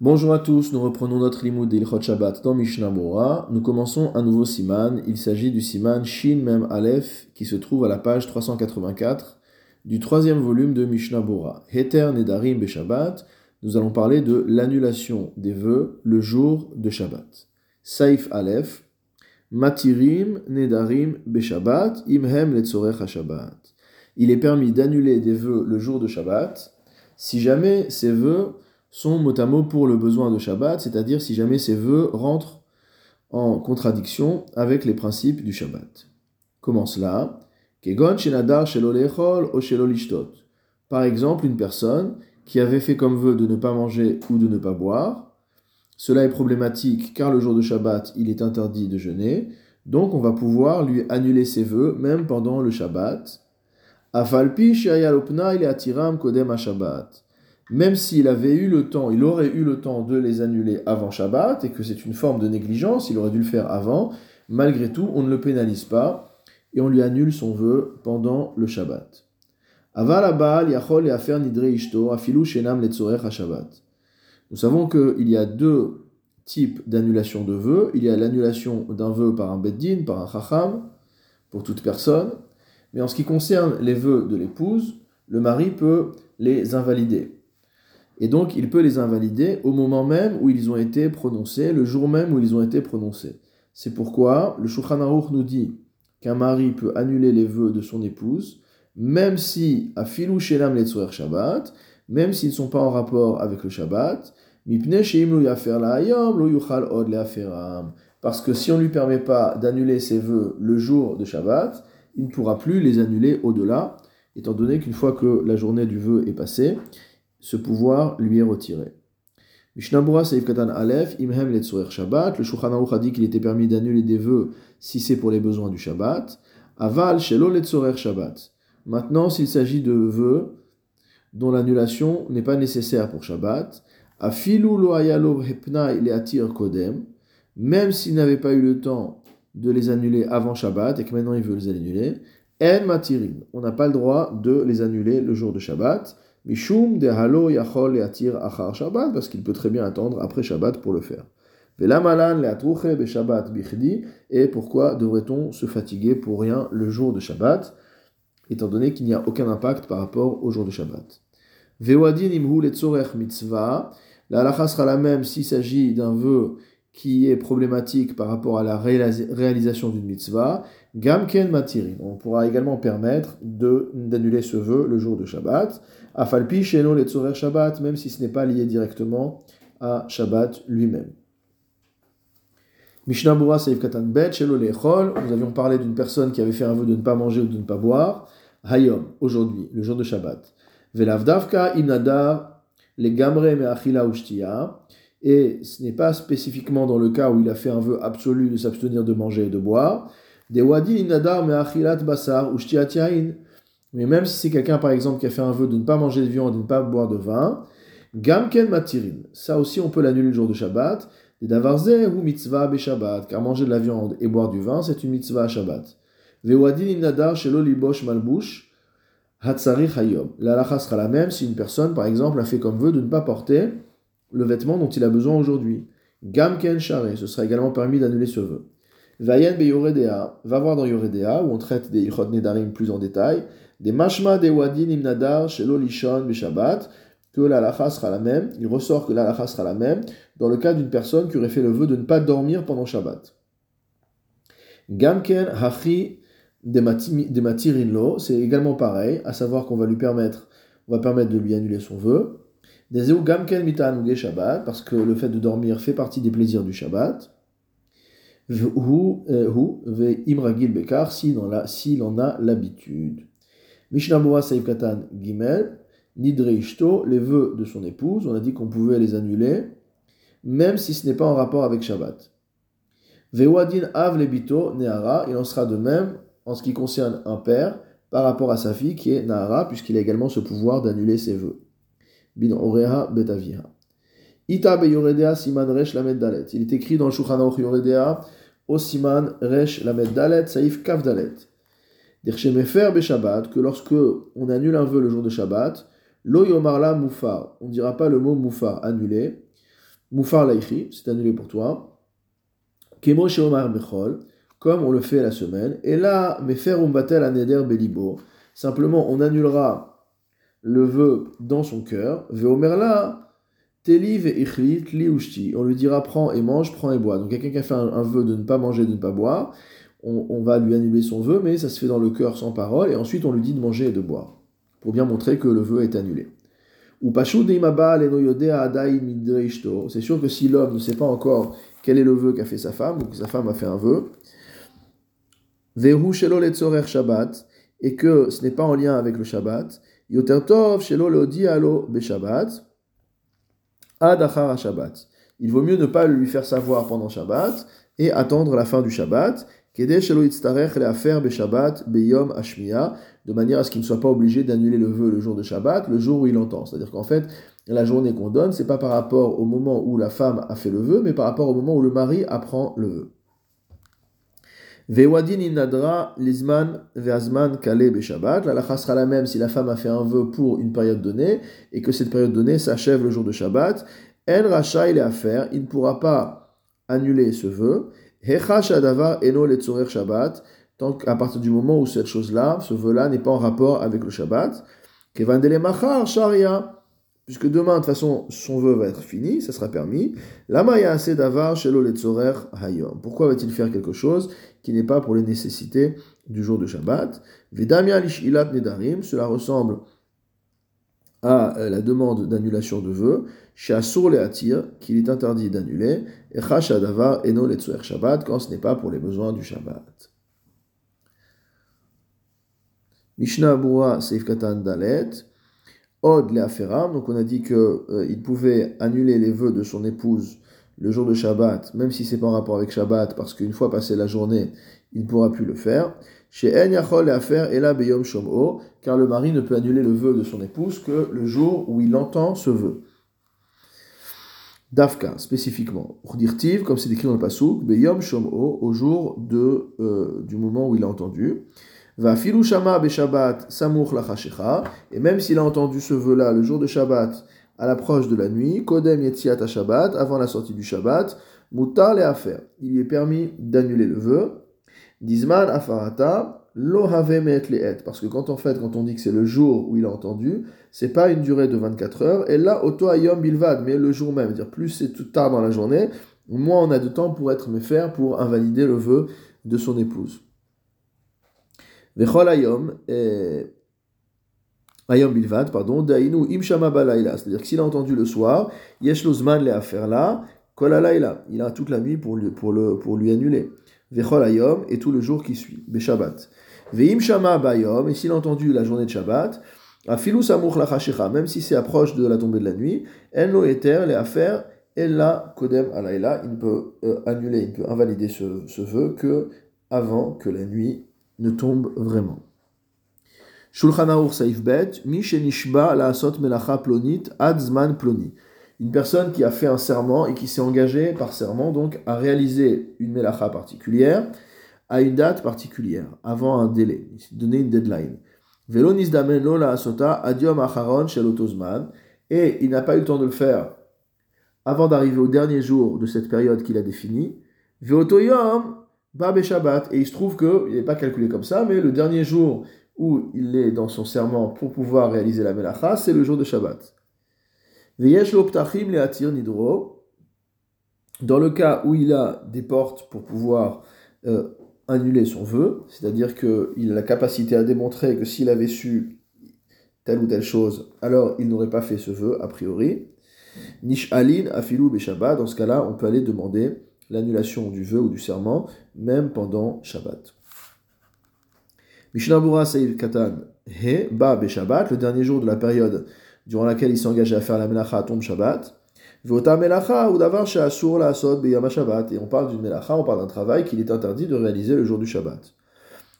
Bonjour à tous, nous reprenons notre limoud d'Ilchot Shabbat dans Mishnah Mora. Nous commençons un nouveau siman. Il s'agit du siman Shin Mem Aleph qui se trouve à la page 384 du troisième volume de Mishnah Bora. Heter Nedarim Beshabbat. Nous allons parler de l'annulation des vœux le jour de Shabbat. Saif Aleph. Matirim Nedarim Beshabbat. Imhem Letzorech Shabbat. Il est permis d'annuler des vœux le jour de Shabbat si jamais ces vœux sont mot à mot pour le besoin de Shabbat, c'est-à-dire si jamais ces vœux rentrent en contradiction avec les principes du Shabbat. Comment cela Par exemple, une personne qui avait fait comme vœu de ne pas manger ou de ne pas boire. Cela est problématique car le jour de Shabbat, il est interdit de jeûner. Donc on va pouvoir lui annuler ses vœux même pendant le Shabbat. Kodem Shabbat même s'il avait eu le temps, il aurait eu le temps de les annuler avant Shabbat, et que c'est une forme de négligence, il aurait dû le faire avant, malgré tout, on ne le pénalise pas, et on lui annule son vœu pendant le Shabbat. Nous savons qu'il y a deux types d'annulation de vœux. Il y a l'annulation d'un vœu par un beddin, par un chacham, pour toute personne. Mais en ce qui concerne les vœux de l'épouse, le mari peut les invalider. Et donc, il peut les invalider au moment même où ils ont été prononcés, le jour même où ils ont été prononcés. C'est pourquoi le Shulchan nous dit qu'un mari peut annuler les vœux de son épouse, même si à filou shelam letzor Shabbat, même s'ils ne sont pas en rapport avec le Shabbat, parce que si on ne lui permet pas d'annuler ses vœux le jour de Shabbat, il ne pourra plus les annuler au-delà, étant donné qu'une fois que la journée du vœu est passée, ce pouvoir lui est retiré. Aleph, Imhem Shabbat, le Shulchan a dit qu'il était permis d'annuler des vœux si c'est pour les besoins du Shabbat. Aval Shelo Letzurer Shabbat. Maintenant, s'il s'agit de vœux dont l'annulation n'est pas nécessaire pour Shabbat, Afilu Lo Ayalo Hepnai Leatir Kodem, même s'il n'avait pas eu le temps de les annuler avant Shabbat et que maintenant il veut les annuler, En Matirim. On n'a pas le droit de les annuler le jour de Shabbat. Mishum de halo yachol leatir achar Shabbat, parce qu'il peut très bien attendre après Shabbat pour le faire. Be Shabbat bichdi, et pourquoi devrait-on se fatiguer pour rien le jour de Shabbat, étant donné qu'il n'y a aucun impact par rapport au jour de Shabbat? Vewadin imhu letzorech mitzvah, la halacha sera la même s'il s'agit d'un vœu qui est problématique par rapport à la réalisation d'une mitzvah, gamken matirin. On pourra également permettre d'annuler ce vœu le jour de Shabbat, afalpi sheno letzorer Shabbat, même si ce n'est pas lié directement à Shabbat lui-même. Mishnah Bura Saif Katan Bet, Shelo nous avions parlé d'une personne qui avait fait un vœu de ne pas manger ou de ne pas boire. Hayom, aujourd'hui, le jour de Shabbat. Velavdavka imnada le gamre me achila ushtia et ce n'est pas spécifiquement dans le cas où il a fait un vœu absolu de s'abstenir de manger et de boire. Des wadi inadar me'achilat basar Mais même si c'est quelqu'un, par exemple, qui a fait un vœu de ne pas manger de viande, de ne pas boire de vin, gamken matirin. Ça aussi, on peut l'annuler le jour de Shabbat. Des davarze ou mitzvah Shabbat. Car manger de la viande et boire du vin, c'est une mitzvah à Shabbat. Ve'wadi inadar shelo libosh malbush. Hatsari hayom. La sera la même si une personne, par exemple, a fait comme vœu de ne pas porter le vêtement dont il a besoin aujourd'hui. Gamken share, ce sera également permis d'annuler ce vœu. Vayen be yoredea, va voir dans yoredea, où on traite des ichot nedarim plus en détail, des mashma de wadin imnadar shelo lishon beshabbat, que la lacha sera la même, il ressort que la lacha sera la même, dans le cas d'une personne qui aurait fait le vœu de ne pas dormir pendant Shabbat. Gamken hachi de matirinlo, c'est également pareil, à savoir qu'on va lui permettre, on va permettre de lui annuler son vœu. Des gamken mitan Shabbat, parce que le fait de dormir fait partie des plaisirs du Shabbat. Imragil bekar, s'il en a l'habitude. Mishnah Saïf Katan Gimel, Nidre Ishto, les vœux de son épouse, on a dit qu'on pouvait les annuler, même si ce n'est pas en rapport avec Shabbat. Vewadin Av Lebito Nehara, il en sera de même en ce qui concerne un père par rapport à sa fille qui est Nahara, puisqu'il a également ce pouvoir d'annuler ses vœux bin Oreha Betaviha. Ita be Yoredea Siman Resh Lamed Dalet. Il est écrit dans le Shulchan Aruch Yoredea au Siman Resh Lamed Dalet Saif Kav Dalet. Dirchemefer be Shabbat que lorsque on annule un vœu le jour de Shabbat, lo yomarla mufar. On ne dira pas le mot mufar annulé. Moufar Laichi, c'est annulé pour toi. Kemo Sheomar Bechol, comme on le fait la semaine. Et là, Mefer Umbatel Aneder Belibo. Simplement, on annulera le vœu dans son cœur. Veomerla, Teliv. On lui dira prends et mange, prends et bois. Donc quelqu'un qui a fait un, vœu de ne pas manger, de ne pas boire, on, va lui annuler son vœu, mais ça se fait dans le cœur sans parole. Et ensuite, on lui dit de manger et de boire. Pour bien montrer que le vœu est annulé. C'est sûr que si l'homme ne sait pas encore quel est le vœu qu'a fait sa femme, ou que sa femme a fait un vœu, Shabbat, et que ce n'est pas en lien avec le Shabbat, Yotertov Shelo Alo Beshabbat, Shabbat. Il vaut mieux ne pas lui faire savoir pendant Shabbat et attendre la fin du Shabbat, de manière à ce qu'il ne soit pas obligé d'annuler le vœu le jour de Shabbat, le jour où il entend. C'est-à-dire qu'en fait, la journée qu'on donne, c'est pas par rapport au moment où la femme a fait le vœu, mais par rapport au moment où le mari apprend le vœu. Vewadin inadra lizman veazman kale beshabbat. La lacha sera la même si la femme a fait un vœu pour une période donnée et que cette période donnée s'achève le jour de Shabbat. En racha il est à faire, il ne pourra pas annuler ce vœu. eno Shabbat, tant qu'à partir du moment où cette chose-là, ce vœu-là n'est pas en rapport avec le Shabbat. Kevandele machar sharia, puisque demain, de toute façon, son vœu va être fini, ça sera permis. Assez hayom. Pourquoi va-t-il faire quelque chose qui n'est pas pour les nécessités du jour de Shabbat? Vedamia lishilat nedarim, cela ressemble à euh, la demande d'annulation de vœu, chez Asur le Atir, qu'il est interdit d'annuler, et Chashadavar eno le Shabbat, quand ce n'est pas pour les besoins du Shabbat. Mishnah Abura Seif Katan Dalet, Od donc on a dit qu'il euh, pouvait annuler les vœux de son épouse le jour de Shabbat, même si c'est pas en rapport avec Shabbat, parce qu'une fois passé la journée, il ne pourra plus le faire. Chez En Yachol et et la Beyom Shom'o, car le mari ne peut annuler le vœu de son épouse que le jour où il entend ce vœu. Dafka, spécifiquement. Dirtiv, comme c'est décrit dans le Pasuk, Beyom Shom'o, au jour euh, du moment où il a entendu. Va filu shama Shabbat samuch lachashecha, et même s'il a entendu ce vœu-là le jour de Shabbat, à l'approche de la nuit, kodem yetziat Shabbat, avant la sortie du Shabbat, mutar le affaire. Il lui est permis d'annuler le vœu, Dizman afarata lo have et. Parce que quand en fait quand on dit que c'est le jour où il a entendu, c'est pas une durée de 24 heures. Et là auto ayom bilvad mais le jour même, dire plus c'est tout tard dans la journée, moins on a de temps pour être méfaire pour invalider le vœu de son épouse. Vechol ayom ayom bilvad pardon dainu im shama c'est-à-dire que s'il a entendu le soir, yesh zman le afer là, kol il a toute la nuit pour lui, pour le pour lui annuler. Vechol ayom, et tout le jour qui suit, Beshabbat. Veim shama bayom, et s'il a entendu la journée de Shabbat, afilu samuch lachashecha, même si c'est approche de la tombée de la nuit, en lo eter, les affaires, la kodem alayla, il peut euh, annuler, il peut invalider ce, ce vœu que avant que la nuit ne tombe vraiment. Shulchan Aruch Saif Bet, Mi shenishba la asot melacha plonit ad zman ploni une personne qui a fait un serment et qui s'est engagée par serment donc à réaliser une melacha particulière à une date particulière, avant un délai, donner une deadline. Velonis damen la asota adiom acharon shelotozman, et il n'a pas eu le temps de le faire avant d'arriver au dernier jour de cette période qu'il a définie. Veotoyom ba Shabbat, et il se trouve qu'il n'est pas calculé comme ça, mais le dernier jour où il est dans son serment pour pouvoir réaliser la melacha, c'est le jour de Shabbat. Dans le cas où il a des portes pour pouvoir euh, annuler son vœu, c'est-à-dire qu'il a la capacité à démontrer que s'il avait su telle ou telle chose, alors il n'aurait pas fait ce vœu a priori. Nish alin afilou Shabbat, dans ce cas-là, on peut aller demander l'annulation du vœu ou du serment, même pendant Shabbat. Mishnabura Seir Katan He Ba Shabbat, le dernier jour de la période durant laquelle il s'engageait à faire la melacha tombe Shabbat. Vota ou davar la asod Shabbat. Et on parle d'une melacha, on parle d'un travail qu'il est interdit de réaliser le jour du Shabbat.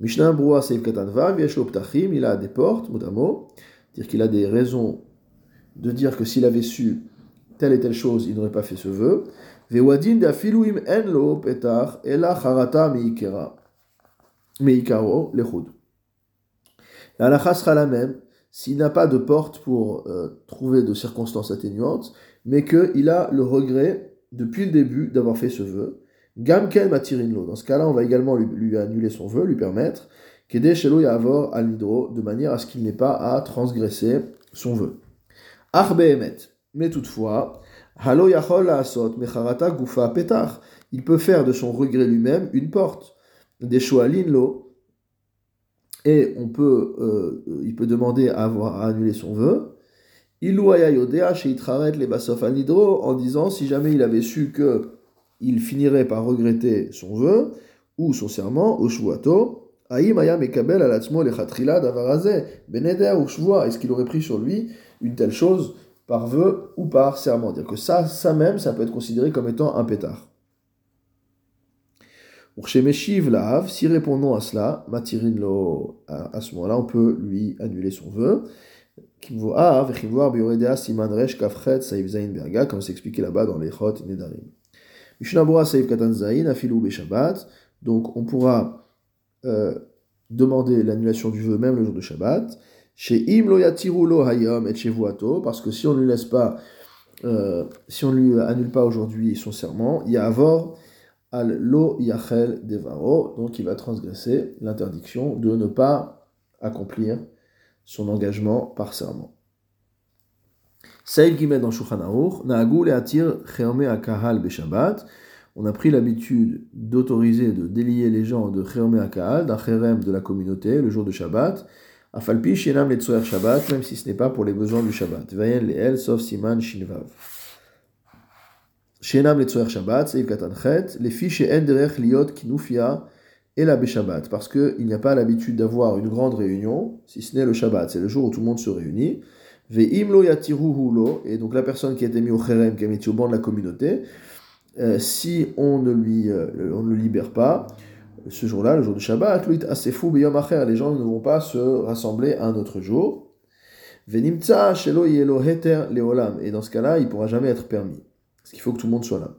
Mishnah Broua Seif Katanva, Ptachim, il a des portes, mot dire qu'il a des raisons de dire que s'il avait su telle et telle chose, il n'aurait pas fait ce vœu. La sera la même s'il n'a pas de porte pour euh, trouver de circonstances atténuantes, mais qu'il a le regret depuis le début d'avoir fait ce vœu. Gamken matirinlo. Dans ce cas-là, on va également lui, annuler son vœu, lui permettre Shelo Yavor al de manière à ce qu'il n'ait pas à transgresser son vœu. Arbe emet. Mais toutefois, Halo Yachol Asot Mecharata Gufa Petar. Il peut faire de son regret lui-même une porte. Des Lo. Et on peut, euh, il peut demander à avoir à annuler son vœu. Ilouaya Yodea Sheitraret le Basof al Nidro, en disant si jamais il avait su que il finirait par regretter son vœu ou son serment au Shuato. Aïm Mekabel Alatzmo Lechatrila Davarazé, Beneder ou est-ce qu'il aurait pris sur lui une telle chose par vœu ou par serment Dire que ça, ça même, ça peut être considéré comme étant un pétard. Meshiv Lahav, si répondons à cela, Matirin lo, à ce moment-là, on peut lui annuler son vœu. Comme c'est expliqué là-bas dans les Chot Nedarim. Donc on pourra euh, demander l'annulation du vœu même le jour de Shabbat. Chez Im lo hayom et parce que si on ne lui laisse pas, euh, si on lui annule pas aujourd'hui son serment, il y a avor al lo yachel devaro, donc il va transgresser l'interdiction de ne pas accomplir son engagement par serment. Saïd Gimed dans Shulchan Aruch, et Atir Cheome Akahal Beshabbat. On a pris l'habitude d'autoriser, de délier les gens de Cheome Akahal, d'un Cherem de la communauté, le jour de Shabbat. Afalpi Shenam Letzoer Shabbat, même si ce n'est pas pour les besoins du Shabbat. Vayen Leel, sauf Siman Shinvav. Shenam Letzoer Shabbat, Saïd Katanchet, les fiches Enderech Liot Kinufia et la Beshabbat, parce qu'il n'y a pas l'habitude d'avoir une grande réunion, si ce n'est le Shabbat, c'est le jour où tout le monde se réunit. Ve'imlo yatiruhulo, et donc la personne qui a été mise au cherem, qui a été au banc de la communauté, euh, si on ne, lui, euh, on ne le libère pas, ce jour-là, le jour du Shabbat, les gens ne vont pas se rassembler un autre jour. Venimtsa shelo heter leolam, et dans ce cas-là, il ne pourra jamais être permis, parce qu'il faut que tout le monde soit là.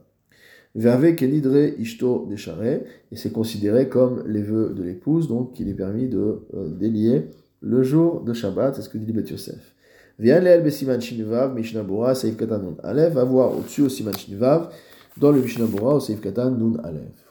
Verve kenidre ishto deshare, et c'est considéré comme les vœux de l'épouse, donc il est permis de euh, délier le jour de Shabbat, c'est ce que dit Bet Yosef. Viens l'el besiman shinivav, Mishnah Bora, Seif Katan Nun Alev, va voir au-dessus au Siman dans le Mishnah Bora, au Seif Katan Nun Alev.